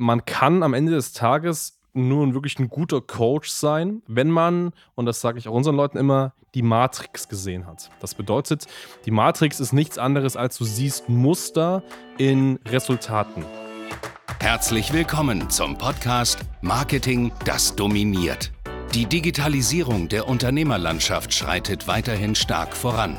man kann am Ende des Tages nur wirklich ein guter Coach sein, wenn man, und das sage ich auch unseren Leuten immer, die Matrix gesehen hat. Das bedeutet, die Matrix ist nichts anderes, als du siehst Muster in Resultaten. Herzlich willkommen zum Podcast Marketing, das dominiert. Die Digitalisierung der Unternehmerlandschaft schreitet weiterhin stark voran.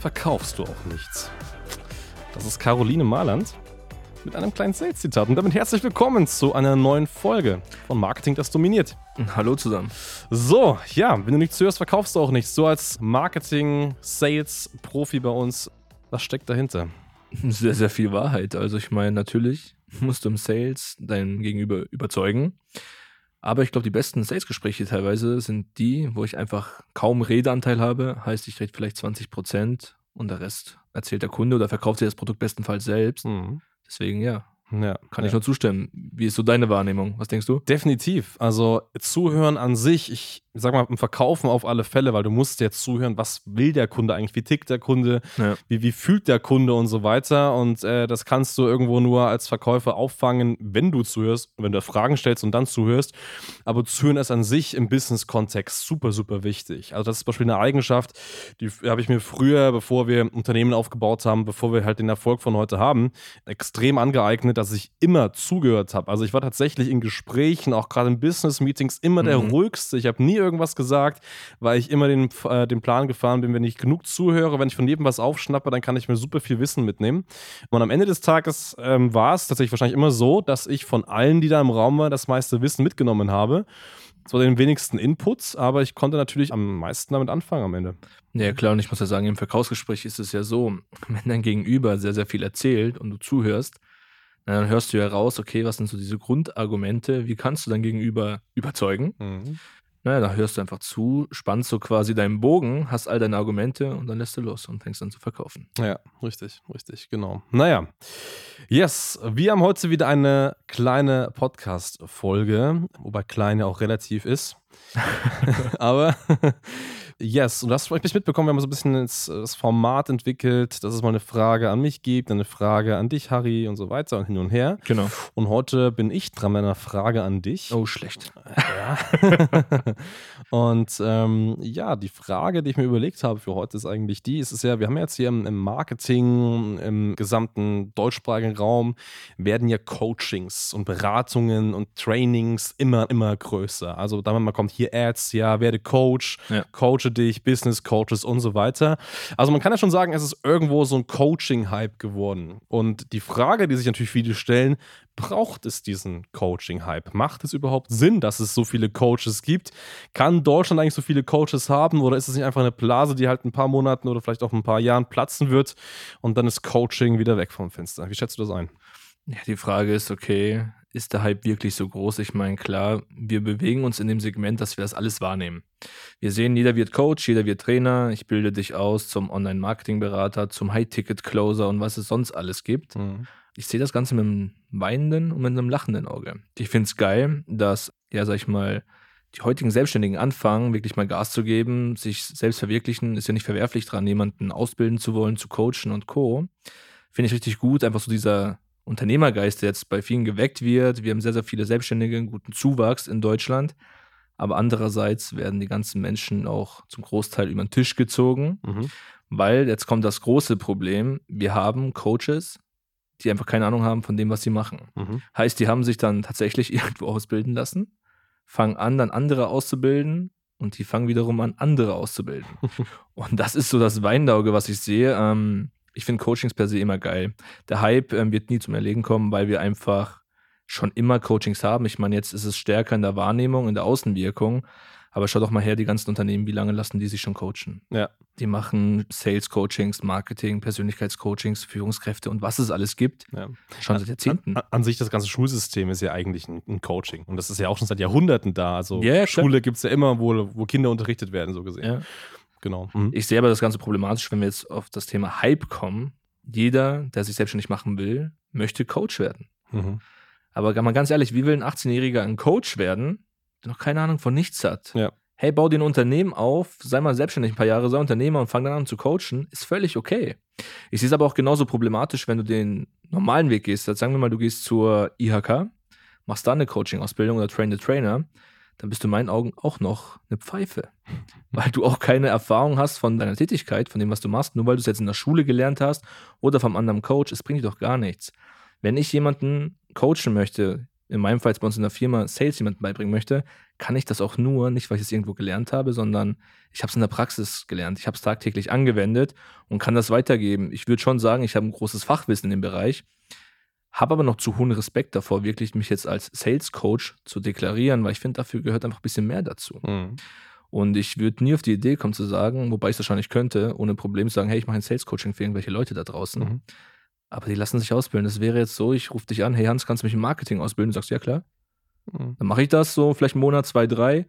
verkaufst du auch nichts. Das ist Caroline Marland mit einem kleinen Sales-Zitat. Und damit herzlich willkommen zu einer neuen Folge von Marketing, das dominiert. Hallo zusammen. So, ja, wenn du nichts hörst, verkaufst du auch nichts. So als Marketing-Sales-Profi bei uns, was steckt dahinter? Sehr, sehr viel Wahrheit. Also ich meine, natürlich musst du im Sales dein Gegenüber überzeugen. Aber ich glaube, die besten Sales-Gespräche teilweise sind die, wo ich einfach kaum Redeanteil habe. Heißt, ich rede vielleicht 20 Prozent und der Rest erzählt der Kunde oder verkauft sich das Produkt bestenfalls selbst. Mhm. Deswegen ja. Ja, Kann ja. ich nur zustimmen. Wie ist so deine Wahrnehmung? Was denkst du? Definitiv. Also Zuhören an sich, ich sag mal, im Verkaufen auf alle Fälle, weil du musst jetzt zuhören, was will der Kunde eigentlich, wie tickt der Kunde, ja. wie, wie fühlt der Kunde und so weiter. Und äh, das kannst du irgendwo nur als Verkäufer auffangen, wenn du zuhörst, wenn du Fragen stellst und dann zuhörst. Aber zuhören ist an sich im Business-Kontext super, super wichtig. Also das ist zum Beispiel eine Eigenschaft, die habe ich mir früher, bevor wir Unternehmen aufgebaut haben, bevor wir halt den Erfolg von heute haben, extrem angeeignet, dass ich immer zugehört habe. Also ich war tatsächlich in Gesprächen, auch gerade in Business-Meetings, immer mhm. der ruhigste. Ich habe nie irgendwas gesagt, weil ich immer den, äh, den Plan gefahren bin, wenn ich genug zuhöre, wenn ich von jedem was aufschnappe, dann kann ich mir super viel Wissen mitnehmen. Und am Ende des Tages ähm, war es tatsächlich wahrscheinlich immer so, dass ich von allen, die da im Raum waren, das meiste Wissen mitgenommen habe. Zwar den wenigsten Inputs, aber ich konnte natürlich am meisten damit anfangen am Ende. Ja, klar, und ich muss ja sagen, im Verkaufsgespräch ist es ja so, wenn dein Gegenüber sehr, sehr viel erzählt und du zuhörst, dann hörst du ja raus, okay, was sind so diese Grundargumente, wie kannst du dein Gegenüber überzeugen? Mhm. Naja, da hörst du einfach zu, spannst so quasi deinen Bogen, hast all deine Argumente und dann lässt du los und fängst an zu verkaufen. Ja, richtig, richtig, genau. Naja, yes, wir haben heute wieder eine kleine Podcast-Folge, wobei kleine auch relativ ist. Aber Yes, und du hast vielleicht mitbekommen, wir haben so ein bisschen das, Format entwickelt, dass es mal eine Frage an mich gibt, eine Frage an dich, Harry und so weiter und hin und her. Genau. Und heute bin ich dran mit einer Frage an dich. Oh, schlecht. Ja. und ähm, ja, die Frage, die ich mir überlegt habe für heute, ist eigentlich die: Es ist ja, wir haben jetzt hier im, im Marketing, im gesamten deutschsprachigen Raum, werden ja Coachings und Beratungen und Trainings immer, immer größer. Also, da man kommt hier Ads, ja, werde Coach, ja. Coach dich, Business Coaches und so weiter. Also man kann ja schon sagen, es ist irgendwo so ein Coaching-Hype geworden. Und die Frage, die sich natürlich viele stellen, braucht es diesen Coaching-Hype? Macht es überhaupt Sinn, dass es so viele Coaches gibt? Kann Deutschland eigentlich so viele Coaches haben oder ist es nicht einfach eine Blase, die halt ein paar Monaten oder vielleicht auch ein paar Jahren platzen wird und dann ist Coaching wieder weg vom Fenster? Wie schätzt du das ein? Ja, die Frage ist, okay, ist der Hype wirklich so groß? Ich meine, klar, wir bewegen uns in dem Segment, dass wir das alles wahrnehmen. Wir sehen, jeder wird Coach, jeder wird Trainer, ich bilde dich aus zum Online-Marketing-Berater, zum High-Ticket-Closer und was es sonst alles gibt. Mhm. Ich sehe das Ganze mit einem weinenden und mit einem lachenden Auge. Ich finde es geil, dass, ja, sag ich mal, die heutigen Selbstständigen anfangen, wirklich mal Gas zu geben, sich selbst verwirklichen, ist ja nicht verwerflich dran, jemanden ausbilden zu wollen, zu coachen und Co. Finde ich richtig gut, einfach so dieser Unternehmergeist, der jetzt bei vielen geweckt wird. Wir haben sehr, sehr viele Selbstständige, einen guten Zuwachs in Deutschland. Aber andererseits werden die ganzen Menschen auch zum Großteil über den Tisch gezogen, mhm. weil jetzt kommt das große Problem. Wir haben Coaches, die einfach keine Ahnung haben von dem, was sie machen. Mhm. Heißt, die haben sich dann tatsächlich irgendwo ausbilden lassen, fangen an, dann andere auszubilden und die fangen wiederum an, andere auszubilden. und das ist so das Weindauge, was ich sehe. Ähm, ich finde Coachings per se immer geil. Der Hype ähm, wird nie zum Erlegen kommen, weil wir einfach schon immer Coachings haben. Ich meine, jetzt ist es stärker in der Wahrnehmung, in der Außenwirkung. Aber schau doch mal her, die ganzen Unternehmen, wie lange lassen die sich schon coachen? Ja. Die machen Sales-Coachings, Marketing, Persönlichkeitscoachings, Führungskräfte und was es alles gibt. Ja. Schon seit Jahrzehnten. An, an, sich, das ganze Schulsystem ist ja eigentlich ein, ein, Coaching. Und das ist ja auch schon seit Jahrhunderten da. Also ja, Schule gibt es ja immer, wo, wo Kinder unterrichtet werden, so gesehen. Ja. Genau. Mhm. Ich sehe aber das Ganze problematisch, wenn wir jetzt auf das Thema Hype kommen. Jeder, der sich selbstständig machen will, möchte Coach werden. Mhm. Aber mal ganz ehrlich, wie will ein 18-Jähriger ein Coach werden, der noch keine Ahnung von nichts hat? Ja. Hey, bau dir ein Unternehmen auf, sei mal selbstständig ein paar Jahre, sei Unternehmer und fang dann an zu coachen, ist völlig okay. Ich sehe es aber auch genauso problematisch, wenn du den normalen Weg gehst. Jetzt sagen wir mal, du gehst zur IHK, machst da eine Coaching-Ausbildung oder Train the Trainer, dann bist du in meinen Augen auch noch eine Pfeife. Weil du auch keine Erfahrung hast von deiner Tätigkeit, von dem, was du machst, nur weil du es jetzt in der Schule gelernt hast oder vom anderen Coach, es bringt dir doch gar nichts. Wenn ich jemanden coachen möchte, in meinem Fall jetzt bei uns in der Firma Sales jemanden beibringen möchte, kann ich das auch nur, nicht weil ich es irgendwo gelernt habe, sondern ich habe es in der Praxis gelernt. Ich habe es tagtäglich angewendet und kann das weitergeben. Ich würde schon sagen, ich habe ein großes Fachwissen in dem Bereich, habe aber noch zu hohen Respekt davor, wirklich mich jetzt als Sales Coach zu deklarieren, weil ich finde, dafür gehört einfach ein bisschen mehr dazu. Mhm. Und ich würde nie auf die Idee kommen zu sagen, wobei ich es wahrscheinlich könnte, ohne Problem zu sagen, hey, ich mache ein Sales Coaching für irgendwelche Leute da draußen. Mhm. Aber die lassen sich ausbilden. Das wäre jetzt so, ich rufe dich an, hey Hans, kannst du mich im Marketing ausbilden? Du sagst, ja klar. Mhm. Dann mache ich das so, vielleicht einen Monat, zwei, drei.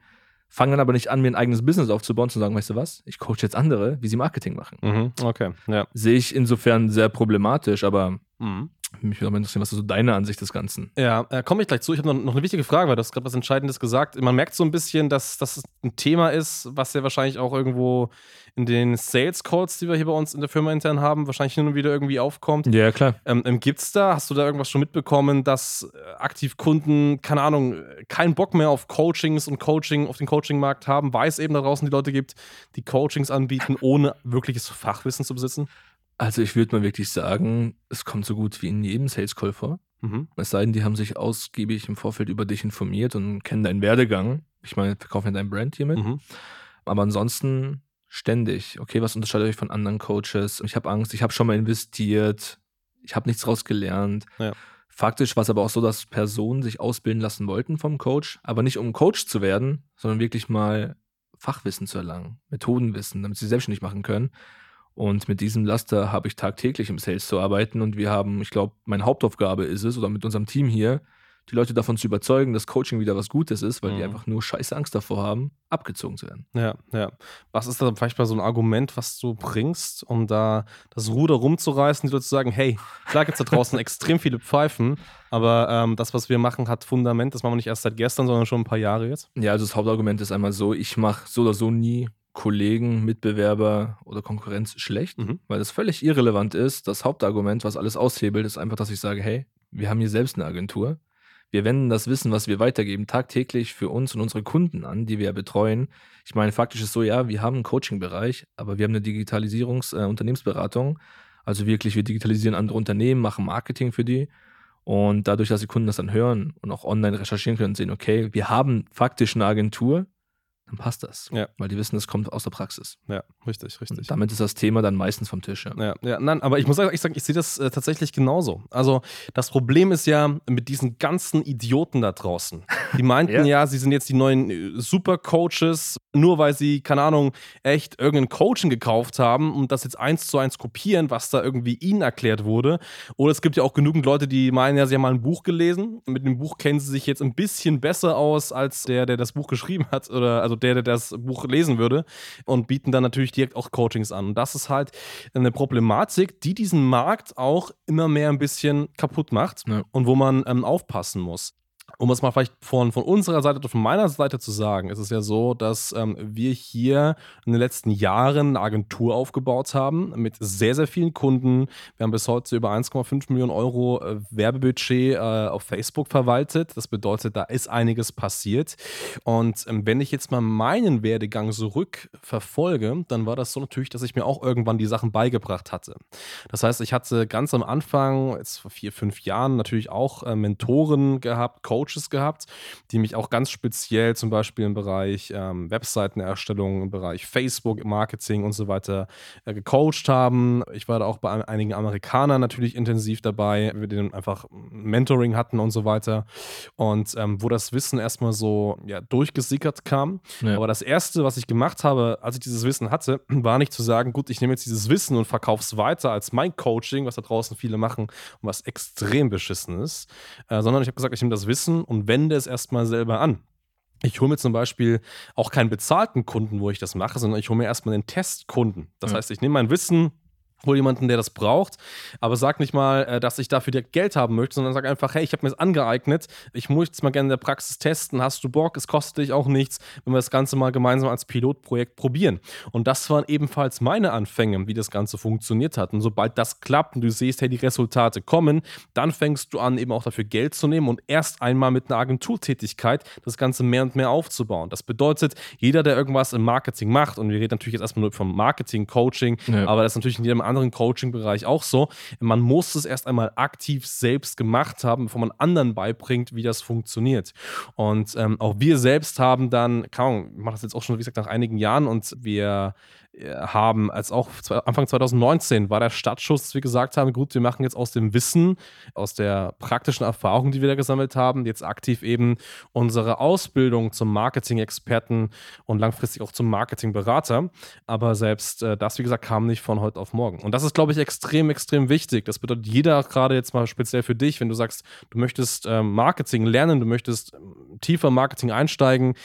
Fange dann aber nicht an, mir ein eigenes Business aufzubauen, zu sagen, weißt du was, ich coach jetzt andere, wie sie Marketing machen. Mhm. Okay, ja. Sehe ich insofern sehr problematisch, aber mhm. Mich würde aber interessieren, was ist so deine Ansicht des Ganzen? Ja, äh, komme ich gleich zu. Ich habe noch, noch, eine wichtige Frage, weil du hast gerade was Entscheidendes gesagt. Man merkt so ein bisschen, dass das ein Thema ist, was ja wahrscheinlich auch irgendwo in den Sales Calls, die wir hier bei uns in der Firma intern haben, wahrscheinlich hin und wieder irgendwie aufkommt. Ja, klar. Ähm, ähm Gibt es da, hast du da irgendwas schon mitbekommen, dass äh, aktiv Kunden, keine Ahnung, keinen Bock mehr auf Coachings und Coaching auf den Coaching-Markt haben, weil es eben da draußen die Leute gibt, die Coachings anbieten, ohne wirkliches Fachwissen zu besitzen? Also ich würde mal wirklich sagen, es kommt so gut wie in jedem Sales Call vor. Mhm. Es sei denn, die haben sich ausgiebig im Vorfeld über dich informiert und kennen deinen Werdegang. Ich meine, verkaufen ja dein Brand hiermit. Mhm. Aber ansonsten ständig. Okay, was unterscheidet euch von anderen Coaches? Ich habe Angst, ich habe schon mal investiert, ich habe nichts rausgelernt. Ja. Faktisch war es aber auch so, dass Personen sich ausbilden lassen wollten vom Coach, aber nicht um Coach zu werden, sondern wirklich mal Fachwissen zu erlangen, Methodenwissen, damit sie selbstständig machen können. Und mit diesem Laster habe ich tagtäglich im Sales zu arbeiten und wir haben, ich glaube, meine Hauptaufgabe ist es, oder mit unserem Team hier, die Leute davon zu überzeugen, dass Coaching wieder was Gutes ist, weil mhm. die einfach nur scheiße Angst davor haben, abgezogen zu werden. Ja, ja. Was ist da vielleicht mal so ein Argument, was du bringst, um da das Ruder rumzureißen, die Leute zu sagen, hey, klar gibt es da draußen extrem viele Pfeifen, aber ähm, das, was wir machen, hat Fundament. Das machen wir nicht erst seit gestern, sondern schon ein paar Jahre jetzt. Ja, also das Hauptargument ist einmal so, ich mache so oder so nie Kollegen, Mitbewerber oder Konkurrenz schlecht, mhm. weil das völlig irrelevant ist. Das Hauptargument, was alles aushebelt, ist einfach, dass ich sage, hey, wir haben hier selbst eine Agentur. Wir wenden das Wissen, was wir weitergeben, tagtäglich für uns und unsere Kunden an, die wir ja betreuen. Ich meine, faktisch ist so, ja, wir haben einen Coaching-Bereich, aber wir haben eine Digitalisierungs-Unternehmensberatung. Äh, also wirklich, wir digitalisieren andere Unternehmen, machen Marketing für die. Und dadurch, dass die Kunden das dann hören und auch online recherchieren können und sehen, okay, wir haben faktisch eine Agentur, dann passt das. Ja. Weil die wissen, es kommt aus der Praxis. Ja, richtig, richtig. Und damit ist das Thema dann meistens vom Tisch. Ja, ja, ja nein, aber ich muss sagen, ich sehe das äh, tatsächlich genauso. Also das Problem ist ja mit diesen ganzen Idioten da draußen. Die meinten ja. ja. sie sind jetzt die neuen äh, Supercoaches, nur weil sie, keine Ahnung, echt irgendein Coaching gekauft haben und das jetzt eins zu eins kopieren, was da irgendwie ihnen erklärt wurde. Oder es gibt ja auch genügend Leute, die meinen ja, sie haben mal ein Buch gelesen. Mit dem Buch kennen sie sich jetzt ein bisschen besser aus als der, der das Buch geschrieben hat. Oder also der, der das Buch lesen würde und bieten dann natürlich direkt auch Coachings an. Und das ist halt eine Problematik, die diesen Markt auch immer mehr ein bisschen kaputt macht ja. und wo man ähm, aufpassen muss um es mal vielleicht von, von unserer Seite oder von meiner Seite zu sagen, ist es ja so, dass ähm, wir hier in den letzten Jahren eine Agentur aufgebaut haben mit sehr, sehr vielen Kunden. Wir haben bis heute über 1,5 Millionen Euro äh, Werbebudget äh, auf Facebook verwaltet. Das bedeutet, da ist einiges passiert. Und ähm, wenn ich jetzt mal meinen Werdegang zurückverfolge, dann war das so natürlich, dass ich mir auch irgendwann die Sachen beigebracht hatte. Das heißt, ich hatte ganz am Anfang, jetzt vor vier, fünf Jahren, natürlich auch äh, Mentoren gehabt, Coaches Coaches gehabt, die mich auch ganz speziell zum Beispiel im Bereich ähm, Webseitenerstellung, im Bereich Facebook-Marketing und so weiter äh, gecoacht haben. Ich war da auch bei einigen Amerikanern natürlich intensiv dabei, wir denen einfach Mentoring hatten und so weiter. Und ähm, wo das Wissen erstmal so ja, durchgesickert kam. Ja. Aber das Erste, was ich gemacht habe, als ich dieses Wissen hatte, war nicht zu sagen, gut, ich nehme jetzt dieses Wissen und verkaufe es weiter als mein Coaching, was da draußen viele machen und was extrem beschissen ist, äh, sondern ich habe gesagt, ich nehme das Wissen und wende es erstmal selber an. Ich hole mir zum Beispiel auch keinen bezahlten Kunden, wo ich das mache, sondern ich hole mir erstmal den Testkunden. Das ja. heißt, ich nehme mein Wissen, wohl jemanden, der das braucht, aber sag nicht mal, äh, dass ich dafür Geld haben möchte, sondern sag einfach, hey, ich habe mir das angeeignet, ich möchte es mal gerne in der Praxis testen, hast du Bock, es kostet dich auch nichts, wenn wir das Ganze mal gemeinsam als Pilotprojekt probieren. Und das waren ebenfalls meine Anfänge, wie das Ganze funktioniert hat. Und sobald das klappt und du siehst, hey, die Resultate kommen, dann fängst du an, eben auch dafür Geld zu nehmen und erst einmal mit einer Agenturtätigkeit das Ganze mehr und mehr aufzubauen. Das bedeutet, jeder, der irgendwas im Marketing macht, und wir reden natürlich jetzt erstmal nur vom Marketing, Coaching, ja. aber das ist natürlich in jedem anderen Coaching-Bereich auch so. Man muss es erst einmal aktiv selbst gemacht haben, bevor man anderen beibringt, wie das funktioniert. Und ähm, auch wir selbst haben dann, keine ich mache das jetzt auch schon, wie gesagt, nach einigen Jahren und wir äh, haben, als auch Anfang 2019 war der Startschuss, dass wir gesagt haben, gut, wir machen jetzt aus dem Wissen, aus der praktischen Erfahrung, die wir da gesammelt haben, jetzt aktiv eben unsere Ausbildung zum Marketing-Experten und langfristig auch zum Marketing-Berater. Aber selbst äh, das, wie gesagt, kam nicht von heute auf morgen. Und das ist, glaube ich, extrem, extrem wichtig. Das bedeutet, jeder gerade jetzt mal speziell für dich, wenn du sagst, du möchtest äh, Marketing lernen, du möchtest ähm, tiefer Marketing einsteigen,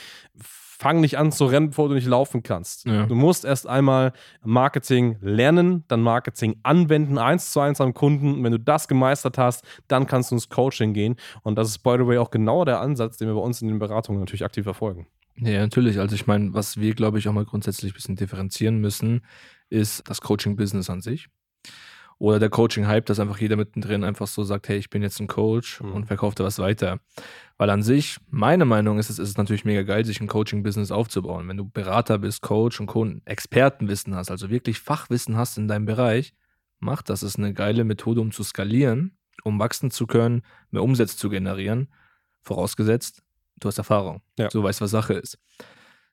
fang nicht an zu rennen, bevor du nicht laufen kannst. Ja. Du musst erst einmal Marketing lernen, dann Marketing anwenden, eins zu eins am Kunden. Und wenn du das gemeistert hast, dann kannst du ins Coaching gehen. Und das ist, by the way, auch genau der Ansatz, den wir bei uns in den Beratungen natürlich aktiv verfolgen. Ja, natürlich. Also ich meine, was wir, glaube ich, auch mal grundsätzlich ein bisschen differenzieren müssen, ist das Coaching-Business an sich. Oder der Coaching-Hype, dass einfach jeder mittendrin einfach so sagt, hey, ich bin jetzt ein Coach mhm. und verkauft da was weiter. Weil an sich, meine Meinung ist, es ist natürlich mega geil, sich ein Coaching-Business aufzubauen. Wenn du Berater bist, Coach und Co Expertenwissen hast, also wirklich Fachwissen hast in deinem Bereich, mach das. Ist eine geile Methode, um zu skalieren, um wachsen zu können, mehr Umsätze zu generieren. Vorausgesetzt, du hast Erfahrung. Ja. Du weißt, was Sache ist.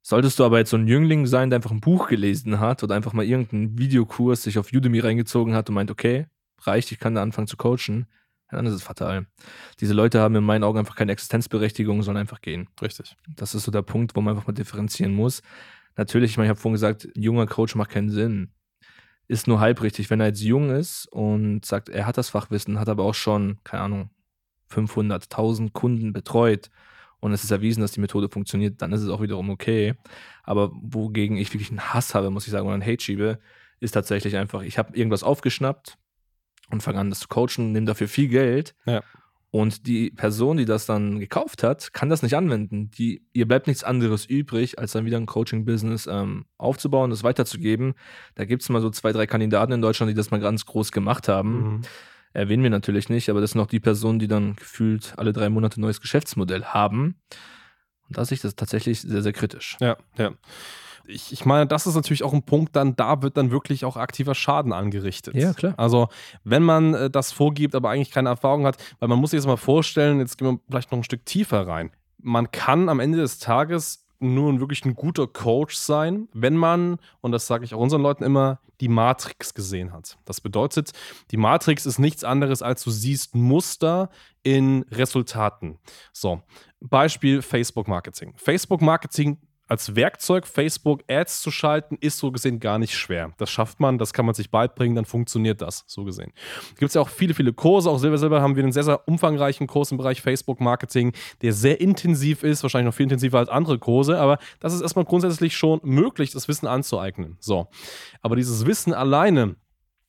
Solltest du aber jetzt so ein Jüngling sein, der einfach ein Buch gelesen hat oder einfach mal irgendeinen Videokurs sich auf Udemy reingezogen hat und meint, okay, reicht, ich kann da anfangen zu coachen, dann ist es fatal. Diese Leute haben in meinen Augen einfach keine Existenzberechtigung, sondern einfach gehen. Richtig. Das ist so der Punkt, wo man einfach mal differenzieren muss. Natürlich, ich meine, ich habe vorhin gesagt, ein junger Coach macht keinen Sinn. Ist nur halb richtig. Wenn er jetzt jung ist und sagt, er hat das Fachwissen, hat aber auch schon, keine Ahnung, 500, 1000 Kunden betreut und es ist erwiesen, dass die Methode funktioniert, dann ist es auch wiederum okay. Aber wogegen ich wirklich einen Hass habe, muss ich sagen, oder einen Hate schiebe, ist tatsächlich einfach, ich habe irgendwas aufgeschnappt und fange an, das zu coachen, nehme dafür viel Geld. Ja. Und die Person, die das dann gekauft hat, kann das nicht anwenden. Die, ihr bleibt nichts anderes übrig, als dann wieder ein Coaching-Business ähm, aufzubauen, das weiterzugeben. Da gibt es mal so zwei, drei Kandidaten in Deutschland, die das mal ganz groß gemacht haben. Mhm erwähnen wir natürlich nicht, aber das sind auch die Personen, die dann gefühlt alle drei Monate ein neues Geschäftsmodell haben. Und da sehe ich das tatsächlich sehr, sehr kritisch. Ja, ja. Ich, ich, meine, das ist natürlich auch ein Punkt, dann da wird dann wirklich auch aktiver Schaden angerichtet. Ja, klar. Also, wenn man äh, das vorgibt, aber eigentlich keine Erfahrung hat, weil man muss sich das mal vorstellen, jetzt gehen wir vielleicht noch ein Stück tiefer rein. Man kann am Ende des Tages nur wirklich ein guter Coach sein, wenn man, und das sage ich auch unseren Leuten immer, die Matrix gesehen hat. Das bedeutet, die Matrix ist nichts anderes, als du siehst Muster in Resultaten. So, Beispiel Facebook Marketing. Als Werkzeug Facebook Ads zu schalten, ist so gesehen gar nicht schwer. Das schafft man, das kann man sich beibringen, dann funktioniert das, so gesehen. Gibt es ja auch viele, viele Kurse. Auch selber, selber haben wir einen sehr, sehr umfangreichen Kurs im Bereich Facebook Marketing, der sehr intensiv ist, wahrscheinlich noch viel intensiver als andere Kurse, aber das ist erstmal grundsätzlich schon möglich, das Wissen anzueignen. So. Aber dieses Wissen alleine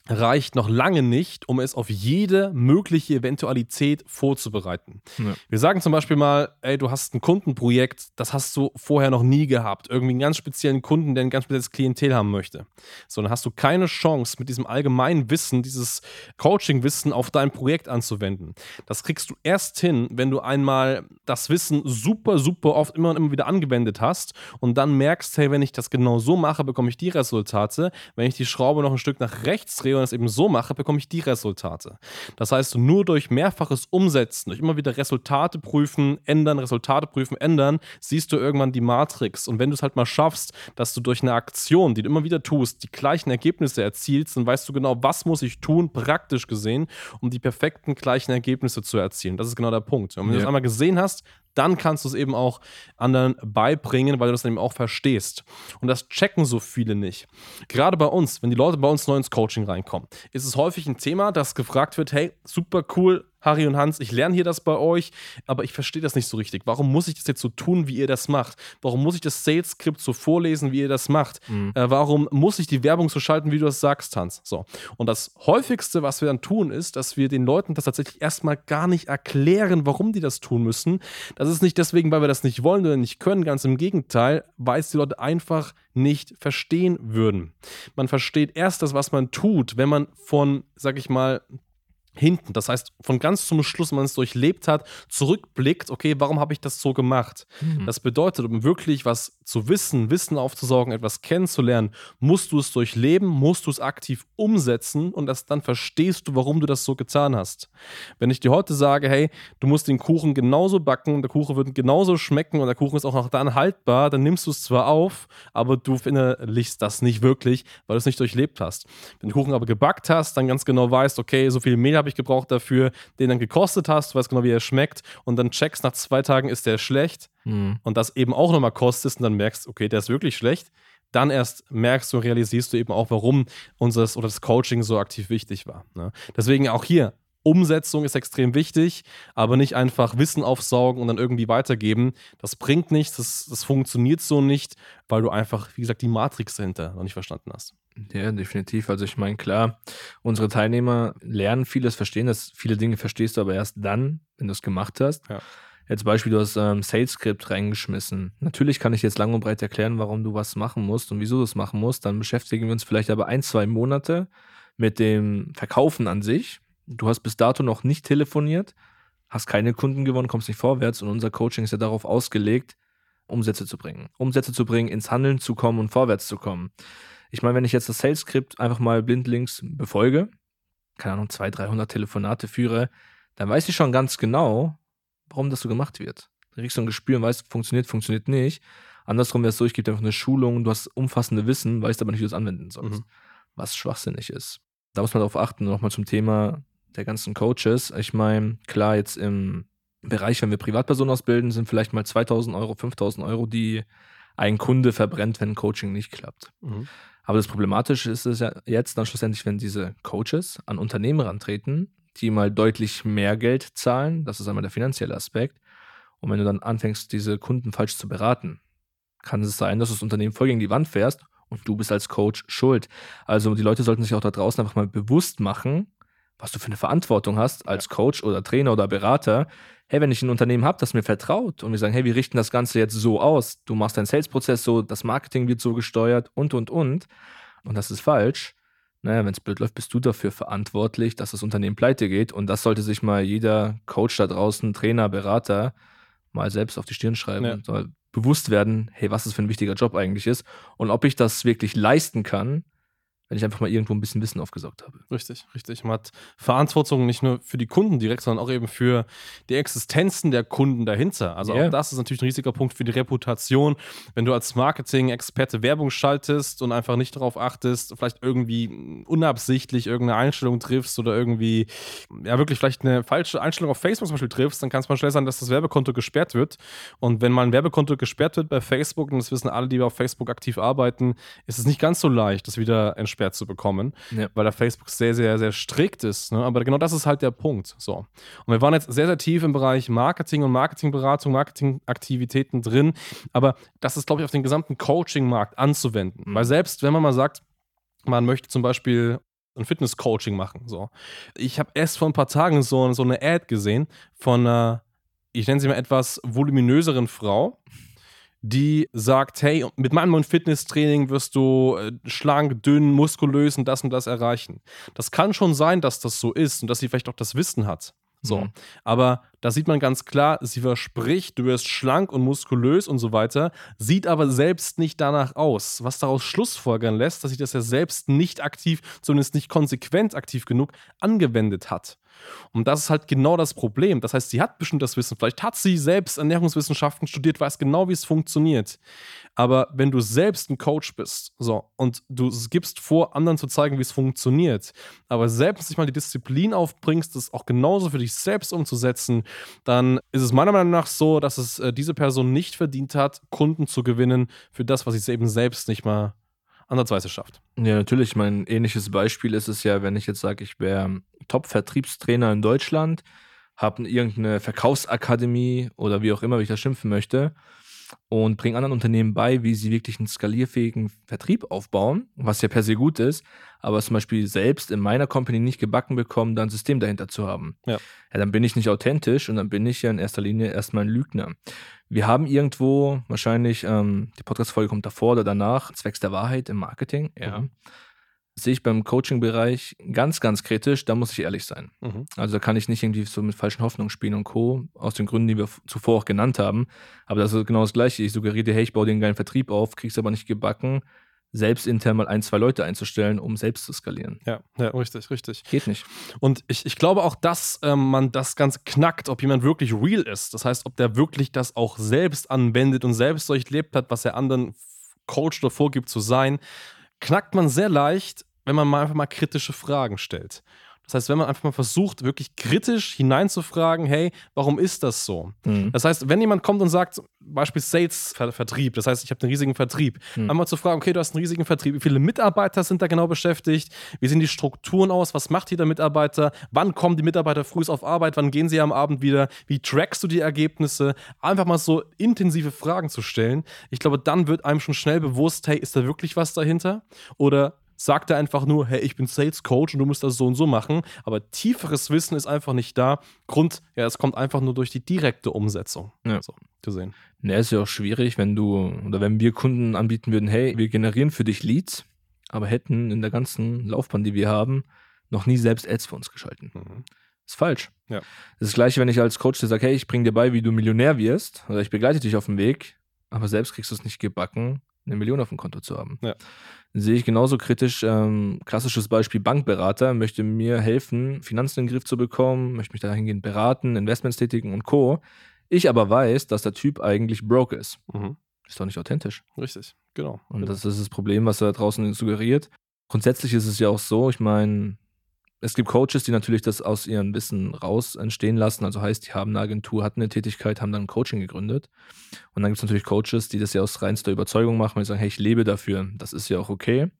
reicht noch lange nicht, um es auf jede mögliche Eventualität vorzubereiten. Ja. Wir sagen zum Beispiel mal, ey, du hast ein Kundenprojekt, das hast du vorher noch nie gehabt. Irgendwie einen ganz speziellen Kunden, der ein ganz spezielles Klientel haben möchte. So, dann hast du keine Chance, mit diesem allgemeinen Wissen, dieses Coaching-Wissen auf dein Projekt anzuwenden. Das kriegst du erst hin, wenn du einmal das Wissen super, super oft immer und immer wieder angewendet hast und dann merkst, hey, wenn ich das genau so mache, bekomme ich die Resultate. Wenn ich die Schraube noch ein Stück nach rechts drehe und es eben so mache, bekomme ich die Resultate. Das heißt, nur durch mehrfaches Umsetzen, durch immer wieder Resultate prüfen, ändern, Resultate prüfen, ändern, siehst du irgendwann die Matrix. Und wenn du es halt mal schaffst, dass du durch eine Aktion, die du immer wieder tust, die gleichen Ergebnisse erzielst, dann weißt du genau, was muss ich tun, praktisch gesehen, um die perfekten gleichen Ergebnisse zu erzielen. Das ist genau der Punkt. Und wenn ja. du das einmal gesehen hast, dann kannst du es eben auch anderen beibringen, weil du das dann eben auch verstehst. Und das checken so viele nicht. Gerade bei uns, wenn die Leute bei uns neu ins Coaching reinkommen, ist es häufig ein Thema, das gefragt wird, hey, super cool, Harry und Hans, ich lerne hier das bei euch, aber ich verstehe das nicht so richtig. Warum muss ich das jetzt so tun, wie ihr das macht? Warum muss ich das Sales-Skript so vorlesen, wie ihr das macht? Mhm. Äh, warum muss ich die Werbung so schalten, wie du das sagst, Hans? So. Und das häufigste, was wir dann tun, ist, dass wir den Leuten das tatsächlich erstmal gar nicht erklären, warum die das tun müssen. Das ist nicht deswegen, weil wir das nicht wollen oder nicht können, ganz im Gegenteil, weil es die Leute einfach nicht verstehen würden. Man versteht erst das, was man tut, wenn man von, sag ich mal, hinten, das heißt von ganz zum Schluss, wenn man es durchlebt hat, zurückblickt, okay, warum habe ich das so gemacht? Mhm. Das bedeutet, um wirklich was zu wissen, Wissen aufzusaugen, etwas kennenzulernen, musst du es durchleben, musst du es aktiv umsetzen und erst dann verstehst du, warum du das so getan hast. Wenn ich dir heute sage, hey, du musst den Kuchen genauso backen, der Kuchen wird genauso schmecken und der Kuchen ist auch noch dann haltbar, dann nimmst du es zwar auf, aber du verinnerlichst das nicht wirklich, weil du es nicht durchlebt hast. Wenn du den Kuchen aber gebackt hast, dann ganz genau weißt, okay, so viel Mehl habe ich gebraucht dafür, den dann gekostet hast, du weißt genau, wie er schmeckt und dann checkst nach zwei Tagen, ist der schlecht mhm. und das eben auch nochmal kostest und dann merkst, okay, der ist wirklich schlecht, dann erst merkst du, realisierst du eben auch, warum unseres oder das Coaching so aktiv wichtig war. Ne? Deswegen auch hier, Umsetzung ist extrem wichtig, aber nicht einfach Wissen aufsaugen und dann irgendwie weitergeben. Das bringt nichts, das, das funktioniert so nicht, weil du einfach, wie gesagt, die Matrix dahinter noch nicht verstanden hast. Ja, definitiv. Also ich meine, klar, unsere Teilnehmer lernen vieles, verstehen das. Viele Dinge verstehst du aber erst dann, wenn du es gemacht hast. Ja. Jetzt Beispiel, du hast ähm, Sales-Skript reingeschmissen. Natürlich kann ich jetzt lang und breit erklären, warum du was machen musst und wieso du es machen musst. Dann beschäftigen wir uns vielleicht aber ein, zwei Monate mit dem Verkaufen an sich. Du hast bis dato noch nicht telefoniert, hast keine Kunden gewonnen, kommst nicht vorwärts und unser Coaching ist ja darauf ausgelegt, Umsätze zu bringen. Umsätze zu bringen, ins Handeln zu kommen und vorwärts zu kommen. Ich meine, wenn ich jetzt das Sales-Skript einfach mal blindlings befolge, keine Ahnung, 200, 300 Telefonate führe, dann weiß ich schon ganz genau, warum das so gemacht wird. Da kriegst du ein Gespür und weißt, funktioniert, funktioniert nicht. Andersrum wäre es so, ich gebe dir einfach eine Schulung, du hast umfassende Wissen, weißt aber nicht, wie du es anwenden sollst. Mhm. Was schwachsinnig ist. Da muss man darauf achten, nochmal zum Thema der ganzen Coaches. Ich meine, klar, jetzt im Bereich, wenn wir Privatpersonen ausbilden, sind vielleicht mal 2000 Euro, 5000 Euro, die ein Kunde verbrennt, wenn Coaching nicht klappt. Mhm. Aber das Problematische ist es ja jetzt dann schlussendlich, wenn diese Coaches an Unternehmen rantreten, die mal deutlich mehr Geld zahlen. Das ist einmal der finanzielle Aspekt. Und wenn du dann anfängst, diese Kunden falsch zu beraten, kann es sein, dass du das Unternehmen voll gegen die Wand fährst und du bist als Coach schuld. Also die Leute sollten sich auch da draußen einfach mal bewusst machen, was du für eine Verantwortung hast als Coach oder Trainer oder Berater. Hey, wenn ich ein Unternehmen habe, das mir vertraut und wir sagen, hey, wir richten das Ganze jetzt so aus, du machst deinen Sales-Prozess so, das Marketing wird so gesteuert und, und, und, und das ist falsch, naja, wenn es blöd läuft, bist du dafür verantwortlich, dass das Unternehmen pleite geht. Und das sollte sich mal jeder Coach da draußen, Trainer, Berater mal selbst auf die Stirn schreiben. Ja. Soll bewusst werden, hey, was das für ein wichtiger Job eigentlich ist und ob ich das wirklich leisten kann, wenn ich einfach mal irgendwo ein bisschen Wissen aufgesaugt habe. Richtig, richtig. Man hat Verantwortung nicht nur für die Kunden direkt, sondern auch eben für die Existenzen der Kunden dahinter. Also yeah. auch das ist natürlich ein riesiger Punkt für die Reputation. Wenn du als Marketing-Experte Werbung schaltest und einfach nicht darauf achtest, vielleicht irgendwie unabsichtlich irgendeine Einstellung triffst oder irgendwie, ja, wirklich vielleicht eine falsche Einstellung auf Facebook zum Beispiel triffst, dann kann es mal schnell sein, dass das Werbekonto gesperrt wird. Und wenn mal ein Werbekonto gesperrt wird bei Facebook, und das wissen alle, die auf Facebook aktiv arbeiten, ist es nicht ganz so leicht, das wieder entsperrt eingesperrt zu bekommen, ja. weil da Facebook sehr, sehr, sehr strikt ist. Ne? Aber genau das ist halt der Punkt. So. Und wir waren jetzt sehr, sehr tief im Bereich Marketing und Marketingberatung, Marketingaktivitäten drin. Aber das ist, glaube ich, auf den gesamten Coaching-Markt anzuwenden. Mhm. Weil selbst wenn man mal sagt, man möchte zum Beispiel ein Fitness-Coaching machen. So. Ich habe erst vor ein paar Tagen so, so eine Ad gesehen von einer, ich nenne sie mal etwas voluminöseren Frau, die sagt, hey, mit meinem Fitnesstraining wirst du äh, schlank, dünn, muskulös und das und das erreichen. Das kann schon sein, dass das so ist und dass sie vielleicht auch das Wissen hat. So. Mhm. Aber da sieht man ganz klar, sie verspricht, du wirst schlank und muskulös und so weiter, sieht aber selbst nicht danach aus, was daraus Schlussfolgern lässt, dass sie das ja selbst nicht aktiv, zumindest nicht konsequent aktiv genug angewendet hat. Und das ist halt genau das Problem. Das heißt, sie hat bestimmt das Wissen. Vielleicht hat sie selbst Ernährungswissenschaften studiert, weiß genau, wie es funktioniert. Aber wenn du selbst ein Coach bist, so, und du gibst vor, anderen zu zeigen, wie es funktioniert, aber selbst nicht mal die Disziplin aufbringst, das auch genauso für dich selbst umzusetzen, dann ist es meiner Meinung nach so, dass es äh, diese Person nicht verdient hat, Kunden zu gewinnen für das, was sie eben selbst nicht mal ansatzweise schafft. Ja, natürlich. Mein ähnliches Beispiel ist es ja, wenn ich jetzt sage, ich wäre Top-Vertriebstrainer in Deutschland, habe irgendeine Verkaufsakademie oder wie auch immer, wie ich das schimpfen möchte und bringe anderen Unternehmen bei, wie sie wirklich einen skalierfähigen Vertrieb aufbauen, was ja per se gut ist, aber zum Beispiel selbst in meiner Company nicht gebacken bekommen, da ein System dahinter zu haben. Ja. ja, dann bin ich nicht authentisch und dann bin ich ja in erster Linie erstmal ein Lügner. Wir haben irgendwo, wahrscheinlich, ähm, die Podcast-Folge kommt davor oder danach, zwecks der Wahrheit im Marketing, ja. Mhm sehe ich beim Coaching-Bereich ganz, ganz kritisch, da muss ich ehrlich sein. Mhm. Also da kann ich nicht irgendwie so mit falschen Hoffnungen spielen und Co., aus den Gründen, die wir zuvor auch genannt haben. Aber das ist genau das Gleiche. Ich suggeriere dir, hey, ich baue dir einen geilen Vertrieb auf, kriegst aber nicht gebacken, selbst intern mal ein, zwei Leute einzustellen, um selbst zu skalieren. Ja, ja richtig, richtig. Geht nicht. Und ich, ich glaube auch, dass ähm, man das Ganze knackt, ob jemand wirklich real ist. Das heißt, ob der wirklich das auch selbst anwendet und selbst durchlebt hat, was er anderen coacht oder vorgibt zu sein knackt man sehr leicht, wenn man mal einfach mal kritische Fragen stellt. Das heißt, wenn man einfach mal versucht, wirklich kritisch hineinzufragen, hey, warum ist das so? Mhm. Das heißt, wenn jemand kommt und sagt, Beispiel Sales-Vertrieb, das heißt, ich habe einen riesigen Vertrieb, mhm. einmal zu fragen, okay, du hast einen riesigen Vertrieb, wie viele Mitarbeiter sind da genau beschäftigt? Wie sehen die Strukturen aus? Was macht jeder Mitarbeiter? Wann kommen die Mitarbeiter früh auf Arbeit? Wann gehen sie am Abend wieder? Wie trackst du die Ergebnisse? Einfach mal so intensive Fragen zu stellen. Ich glaube, dann wird einem schon schnell bewusst, hey, ist da wirklich was dahinter? Oder sagt er einfach nur, hey, ich bin Sales Coach und du musst das so und so machen. Aber tieferes Wissen ist einfach nicht da. Grund, ja, es kommt einfach nur durch die direkte Umsetzung. Ja. So, gesehen. Ne, ist ja auch schwierig, wenn du oder wenn wir Kunden anbieten würden, hey, wir generieren für dich Leads, aber hätten in der ganzen Laufbahn, die wir haben, noch nie selbst Ads für uns geschalten. Mhm. Ist falsch. Ja. Das ist das gleiche, wenn ich als Coach dir sage, hey, ich bringe dir bei, wie du Millionär wirst, oder ich begleite dich auf dem Weg, aber selbst kriegst du es nicht gebacken, eine Million auf dem Konto zu haben. Ja. Sehe ich genauso kritisch. Ähm, klassisches Beispiel: Bankberater möchte mir helfen, Finanzen in den Griff zu bekommen, möchte mich dahingehend beraten, Investments tätigen und Co. Ich aber weiß, dass der Typ eigentlich broke ist. Mhm. Ist doch nicht authentisch. Richtig, genau. Und genau. das ist das Problem, was er draußen suggeriert. Grundsätzlich ist es ja auch so, ich meine, es gibt Coaches, die natürlich das aus ihrem Wissen raus entstehen lassen. Also heißt, die haben eine Agentur, hatten eine Tätigkeit, haben dann ein Coaching gegründet. Und dann gibt es natürlich Coaches, die das ja aus reinster Überzeugung machen, sie sagen, hey, ich lebe dafür. Das ist ja auch okay.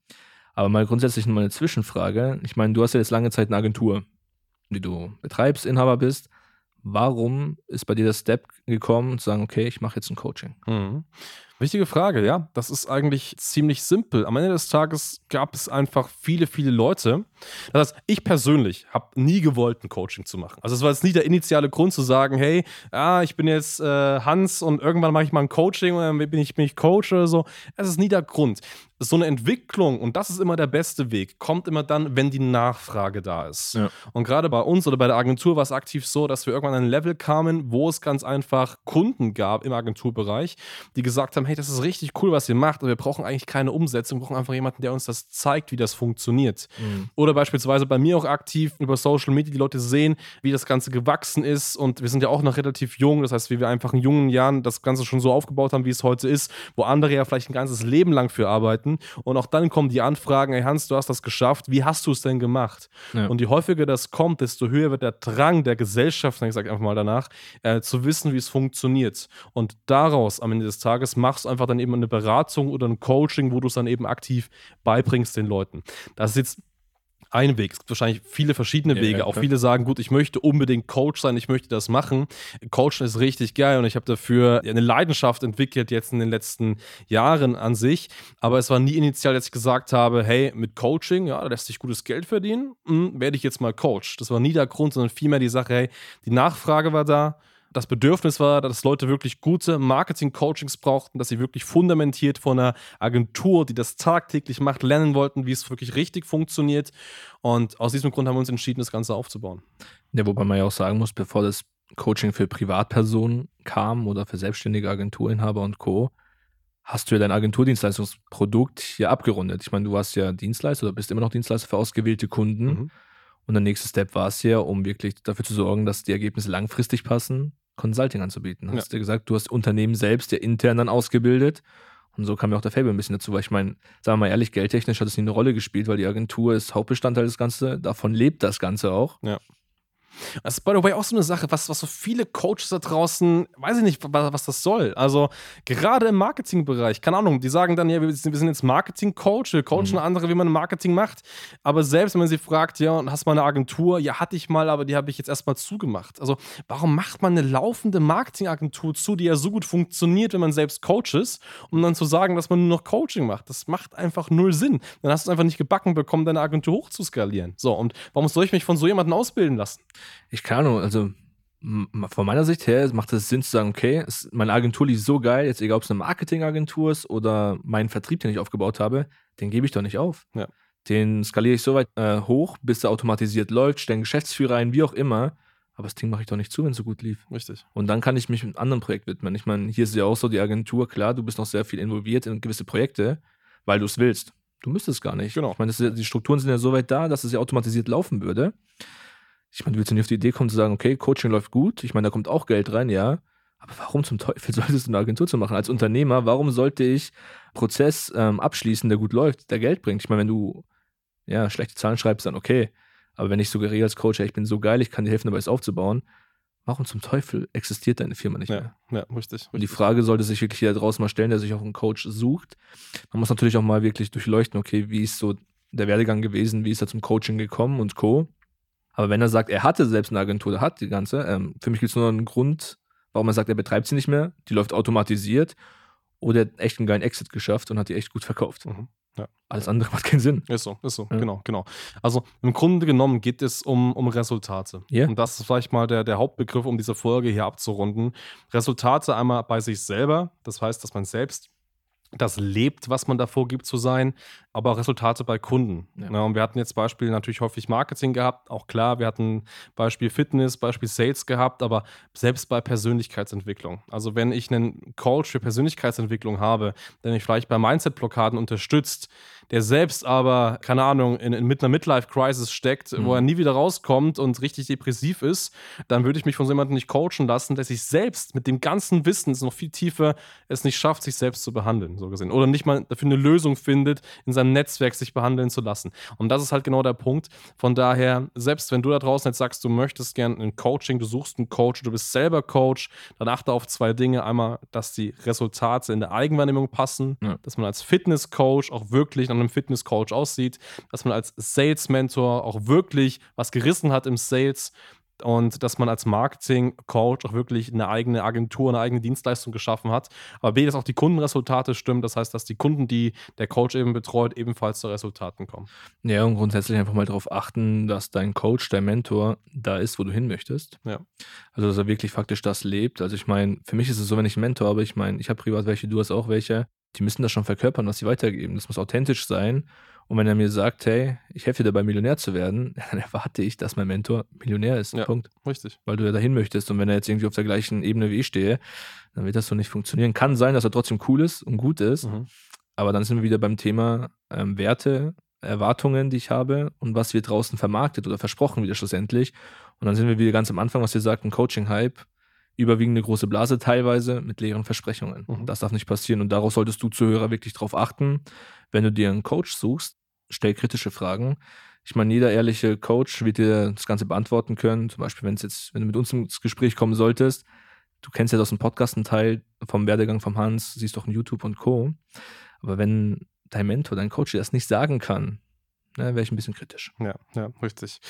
Aber mal grundsätzlich noch mal eine Zwischenfrage. Ich meine, du hast ja jetzt lange Zeit eine Agentur, die du betreibst, Inhaber bist. Warum ist bei dir der Step gekommen, zu sagen, okay, ich mache jetzt ein Coaching? Mhm. Wichtige Frage, ja. Das ist eigentlich ziemlich simpel. Am Ende des Tages gab es einfach viele, viele Leute. Das heißt, ich persönlich habe nie gewollt, ein Coaching zu machen. Also es war jetzt nie der initiale Grund zu sagen, hey, ah, ich bin jetzt äh, Hans und irgendwann mache ich mal ein Coaching und dann bin ich, bin ich Coach oder so. Es ist nie der Grund so eine Entwicklung, und das ist immer der beste Weg, kommt immer dann, wenn die Nachfrage da ist. Ja. Und gerade bei uns oder bei der Agentur war es aktiv so, dass wir irgendwann an ein Level kamen, wo es ganz einfach Kunden gab im Agenturbereich, die gesagt haben, hey, das ist richtig cool, was ihr macht, aber wir brauchen eigentlich keine Umsetzung, wir brauchen einfach jemanden, der uns das zeigt, wie das funktioniert. Mhm. Oder beispielsweise bei mir auch aktiv über Social Media, die Leute sehen, wie das Ganze gewachsen ist und wir sind ja auch noch relativ jung, das heißt, wie wir einfach in jungen Jahren das Ganze schon so aufgebaut haben, wie es heute ist, wo andere ja vielleicht ein ganzes Leben lang für arbeiten und auch dann kommen die Anfragen, hey Hans, du hast das geschafft, wie hast du es denn gemacht? Ja. Und je häufiger das kommt, desto höher wird der Drang der Gesellschaft, ich sage einfach mal danach, äh, zu wissen, wie es funktioniert. Und daraus am Ende des Tages machst einfach dann eben eine Beratung oder ein Coaching, wo du es dann eben aktiv beibringst den Leuten. Das ist jetzt ein Weg. Es gibt wahrscheinlich viele verschiedene Wege. Ja, auch viele sagen, gut, ich möchte unbedingt Coach sein, ich möchte das machen. Coachen ist richtig geil und ich habe dafür eine Leidenschaft entwickelt jetzt in den letzten Jahren an sich. Aber es war nie initial, dass ich gesagt habe, hey, mit Coaching, ja, da lässt sich gutes Geld verdienen, hm, werde ich jetzt mal Coach. Das war nie der Grund, sondern vielmehr die Sache, hey, die Nachfrage war da das Bedürfnis war, dass Leute wirklich gute Marketing-Coachings brauchten, dass sie wirklich fundamentiert von einer Agentur, die das tagtäglich macht, lernen wollten, wie es wirklich richtig funktioniert. Und aus diesem Grund haben wir uns entschieden, das Ganze aufzubauen. Ja, wobei man ja auch sagen muss, bevor das Coaching für Privatpersonen kam oder für selbstständige Agenturinhaber und Co., hast du ja dein Agenturdienstleistungsprodukt hier abgerundet. Ich meine, du warst ja Dienstleister oder bist immer noch Dienstleister für ausgewählte Kunden. Mhm. Und der nächste Step war es ja, um wirklich dafür zu sorgen, dass die Ergebnisse langfristig passen, Consulting anzubieten. Hast ja. du gesagt, du hast Unternehmen selbst ja intern dann ausgebildet. Und so kam ja auch der Fable ein bisschen dazu, weil ich meine, sagen wir mal ehrlich, geldtechnisch hat es nie eine Rolle gespielt, weil die Agentur ist Hauptbestandteil des Ganzen, davon lebt das Ganze auch. Ja. Das ist, by the way, auch so eine Sache, was, was so viele Coaches da draußen, weiß ich nicht, was, was das soll. Also, gerade im Marketingbereich, keine Ahnung, die sagen dann, ja, wir sind, wir sind jetzt Marketing-Coach, wir coachen mhm. andere, wie man Marketing macht. Aber selbst wenn man sie fragt, ja, und hast mal eine Agentur, ja, hatte ich mal, aber die habe ich jetzt erstmal zugemacht. Also, warum macht man eine laufende Marketingagentur zu, die ja so gut funktioniert, wenn man selbst Coach ist, um dann zu sagen, dass man nur noch Coaching macht? Das macht einfach null Sinn. Dann hast du es einfach nicht gebacken bekommen, deine Agentur hochzuskalieren. So, und warum soll ich mich von so jemandem ausbilden lassen? Ich kann nur, also von meiner Sicht her macht es Sinn zu sagen, okay, meine Agentur liegt so geil, jetzt egal ob es eine Marketingagentur ist oder mein Vertrieb, den ich aufgebaut habe, den gebe ich doch nicht auf. Ja. Den skaliere ich so weit äh, hoch, bis er automatisiert läuft, stelle einen Geschäftsführer ein, wie auch immer. Aber das Ding mache ich doch nicht zu, wenn es so gut lief. Richtig. Und dann kann ich mich mit einem anderen Projekt widmen. Ich meine, hier ist ja auch so die Agentur, klar, du bist noch sehr viel involviert in gewisse Projekte, weil du es willst. Du müsstest gar nicht. Genau. Ich meine, ja, die Strukturen sind ja so weit da, dass es ja automatisiert laufen würde. Ich meine, du willst ja nicht auf die Idee kommen zu sagen, okay, Coaching läuft gut, ich meine, da kommt auch Geld rein, ja. Aber warum zum Teufel solltest du eine Agentur zu machen? Als Unternehmer, warum sollte ich einen Prozess ähm, abschließen, der gut läuft, der Geld bringt? Ich meine, wenn du ja, schlechte Zahlen schreibst, dann okay. Aber wenn ich suggeriere als Coach, ja, ich bin so geil, ich kann dir helfen, dabei es aufzubauen, warum zum Teufel existiert deine Firma nicht mehr? Ja, richtig, richtig. Und die Frage sollte sich wirklich hier draußen mal stellen, der sich auch einen Coach sucht. Man muss natürlich auch mal wirklich durchleuchten, okay, wie ist so der Werdegang gewesen, wie ist er zum Coaching gekommen und Co. Aber wenn er sagt, er hatte selbst eine Agentur, der hat die ganze, ähm, für mich gibt es nur einen Grund, warum er sagt, er betreibt sie nicht mehr, die läuft automatisiert oder er hat echt einen geilen Exit geschafft und hat die echt gut verkauft. Mhm. Ja. Alles andere macht keinen Sinn. Ist so, ist so, ja. genau, genau. Also im Grunde genommen geht es um, um Resultate. Yeah. Und das ist vielleicht mal der, der Hauptbegriff, um diese Folge hier abzurunden. Resultate einmal bei sich selber, das heißt, dass man selbst das lebt, was man davor gibt zu sein, aber auch Resultate bei Kunden. Ja. Ja, und wir hatten jetzt Beispiel natürlich häufig Marketing gehabt, auch klar, wir hatten Beispiel Fitness, Beispiel Sales gehabt, aber selbst bei Persönlichkeitsentwicklung. Also wenn ich einen Coach für Persönlichkeitsentwicklung habe, der mich vielleicht bei Mindset-Blockaden unterstützt, der selbst aber, keine Ahnung, in, in mit einer Midlife-Crisis steckt, mhm. wo er nie wieder rauskommt und richtig depressiv ist, dann würde ich mich von so jemandem nicht coachen lassen, der sich selbst mit dem ganzen Wissen, es noch viel tiefer, es nicht schafft, sich selbst zu behandeln, so gesehen. Oder nicht mal dafür eine Lösung findet, in seinem Netzwerk sich behandeln zu lassen. Und das ist halt genau der Punkt. Von daher, selbst wenn du da draußen jetzt sagst, du möchtest gerne ein Coaching, du suchst einen Coach, du bist selber Coach, dann achte auf zwei Dinge. Einmal, dass die Resultate in der Eigenwahrnehmung passen, ja. dass man als Fitness-Coach auch wirklich nach einem Fitness-Coach aussieht, dass man als Sales-Mentor auch wirklich was gerissen hat im Sales und dass man als Marketing-Coach auch wirklich eine eigene Agentur, eine eigene Dienstleistung geschaffen hat. Aber B, dass auch die Kundenresultate stimmen. Das heißt, dass die Kunden, die der Coach eben betreut, ebenfalls zu Resultaten kommen. Ja, und grundsätzlich einfach mal darauf achten, dass dein Coach, dein Mentor da ist, wo du hin möchtest. Ja. Also, dass er wirklich faktisch das lebt. Also, ich meine, für mich ist es so, wenn ich einen Mentor habe, ich meine, ich habe privat welche, du hast auch welche die müssen das schon verkörpern, was sie weitergeben. Das muss authentisch sein. Und wenn er mir sagt, hey, ich helfe dir dabei, Millionär zu werden, dann erwarte ich, dass mein Mentor Millionär ist. Ja, Punkt. Richtig. Weil du ja dahin möchtest. Und wenn er jetzt irgendwie auf der gleichen Ebene wie ich stehe, dann wird das so nicht funktionieren. Kann sein, dass er trotzdem cool ist und gut ist. Mhm. Aber dann sind wir wieder beim Thema ähm, Werte, Erwartungen, die ich habe und was wird draußen vermarktet oder versprochen wieder schlussendlich. Und dann sind wir wieder ganz am Anfang, was ihr sagt, ein Coaching-Hype überwiegende große Blase teilweise mit leeren Versprechungen. Mhm. Das darf nicht passieren und darauf solltest du Zuhörer wirklich drauf achten. Wenn du dir einen Coach suchst, stell kritische Fragen. Ich meine, jeder ehrliche Coach wird dir das Ganze beantworten können. Zum Beispiel, wenn es jetzt, wenn du mit uns ins Gespräch kommen solltest, du kennst ja aus dem Podcast einen Teil vom Werdegang vom Hans, siehst doch in YouTube und Co. Aber wenn dein Mentor, dein Coach dir das nicht sagen kann, ne, wäre ich ein bisschen kritisch. Ja, ja, richtig.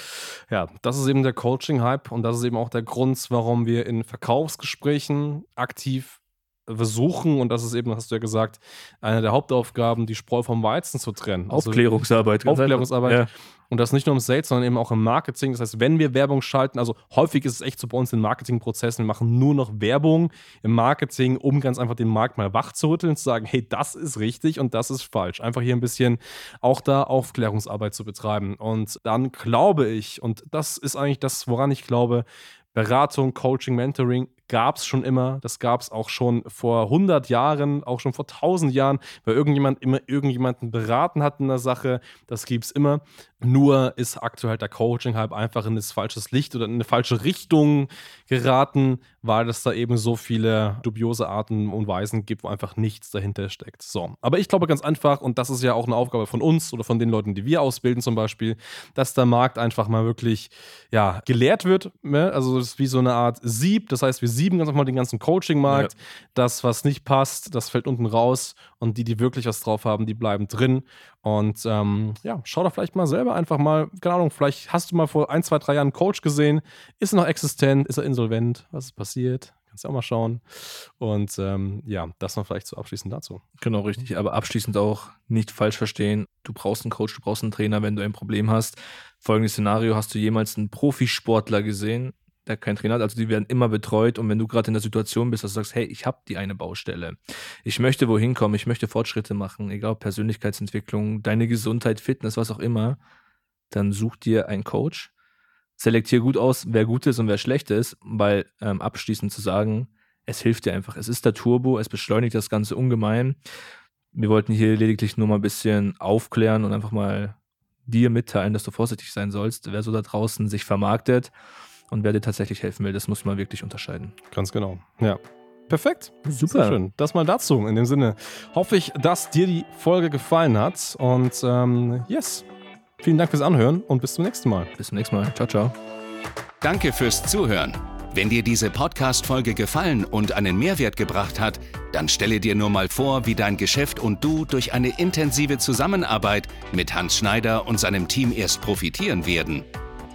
Ja, das ist eben der Coaching-Hype und das ist eben auch der Grund, warum wir in Verkaufsgesprächen aktiv versuchen, und das ist eben, hast du ja gesagt, eine der Hauptaufgaben, die Spreu vom Weizen zu trennen. Also Aufklärungsarbeit. Aufklärungsarbeit. Ja. Und das nicht nur im Sales, sondern eben auch im Marketing. Das heißt, wenn wir Werbung schalten, also häufig ist es echt so bei uns in Marketingprozessen, wir machen nur noch Werbung im Marketing, um ganz einfach den Markt mal wach zu rütteln, zu sagen, hey, das ist richtig und das ist falsch. Einfach hier ein bisschen auch da Aufklärungsarbeit zu betreiben. Und dann glaube ich, und das ist eigentlich das, woran ich glaube, Beratung, Coaching, Mentoring gab es schon immer. Das gab es auch schon vor 100 Jahren, auch schon vor 1000 Jahren, weil irgendjemand immer irgendjemanden beraten hat in der Sache. Das gibt es immer. Nur ist aktuell der Coaching halt einfach in das falsche Licht oder in eine falsche Richtung geraten, weil es da eben so viele dubiose Arten und Weisen gibt, wo einfach nichts dahinter steckt. So. Aber ich glaube ganz einfach, und das ist ja auch eine Aufgabe von uns oder von den Leuten, die wir ausbilden zum Beispiel, dass der Markt einfach mal wirklich ja, gelehrt wird. Ne? Also das ist wie so eine Art Sieb. Das heißt, wir sieben ganz einfach den ganzen Coaching-Markt. Ja. Das, was nicht passt, das fällt unten raus. Und die, die wirklich was drauf haben, die bleiben drin. Und ähm, ja, schau doch vielleicht mal selber einfach mal, keine Ahnung, vielleicht hast du mal vor ein, zwei, drei Jahren einen Coach gesehen. Ist er noch existent? Ist er insolvent? Was ist passiert? Kannst du auch mal schauen. Und ähm, ja, das noch vielleicht so abschließend dazu. Genau, richtig. Aber abschließend auch nicht falsch verstehen. Du brauchst einen Coach, du brauchst einen Trainer, wenn du ein Problem hast. Folgendes Szenario: Hast du jemals einen Profisportler gesehen, der keinen Trainer hat. Also die werden immer betreut. Und wenn du gerade in der Situation bist, dass du sagst, hey, ich habe die eine Baustelle, ich möchte wohin kommen, ich möchte Fortschritte machen, egal Persönlichkeitsentwicklung, deine Gesundheit, Fitness, was auch immer, dann such dir einen Coach, selektier gut aus, wer gut ist und wer schlecht ist, weil ähm, abschließend zu sagen, es hilft dir einfach. Es ist der Turbo, es beschleunigt das Ganze ungemein. Wir wollten hier lediglich nur mal ein bisschen aufklären und einfach mal dir mitteilen, dass du vorsichtig sein sollst, wer so da draußen sich vermarktet und wer dir tatsächlich helfen will. Das muss man wirklich unterscheiden. Ganz genau. Ja. Perfekt. Super. Sehr schön. Das mal dazu. In dem Sinne hoffe ich, dass dir die Folge gefallen hat. Und ähm, yes. Vielen Dank fürs Anhören und bis zum nächsten Mal. Bis zum nächsten Mal. Ciao, ciao. Danke fürs Zuhören. Wenn dir diese Podcast-Folge gefallen und einen Mehrwert gebracht hat, dann stelle dir nur mal vor, wie dein Geschäft und du durch eine intensive Zusammenarbeit mit Hans Schneider und seinem Team erst profitieren werden.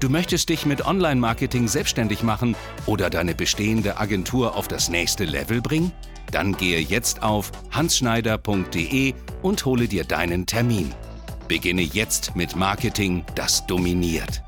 Du möchtest dich mit Online-Marketing selbstständig machen oder deine bestehende Agentur auf das nächste Level bringen? Dann gehe jetzt auf hansschneider.de und hole dir deinen Termin. Beginne jetzt mit Marketing, das dominiert.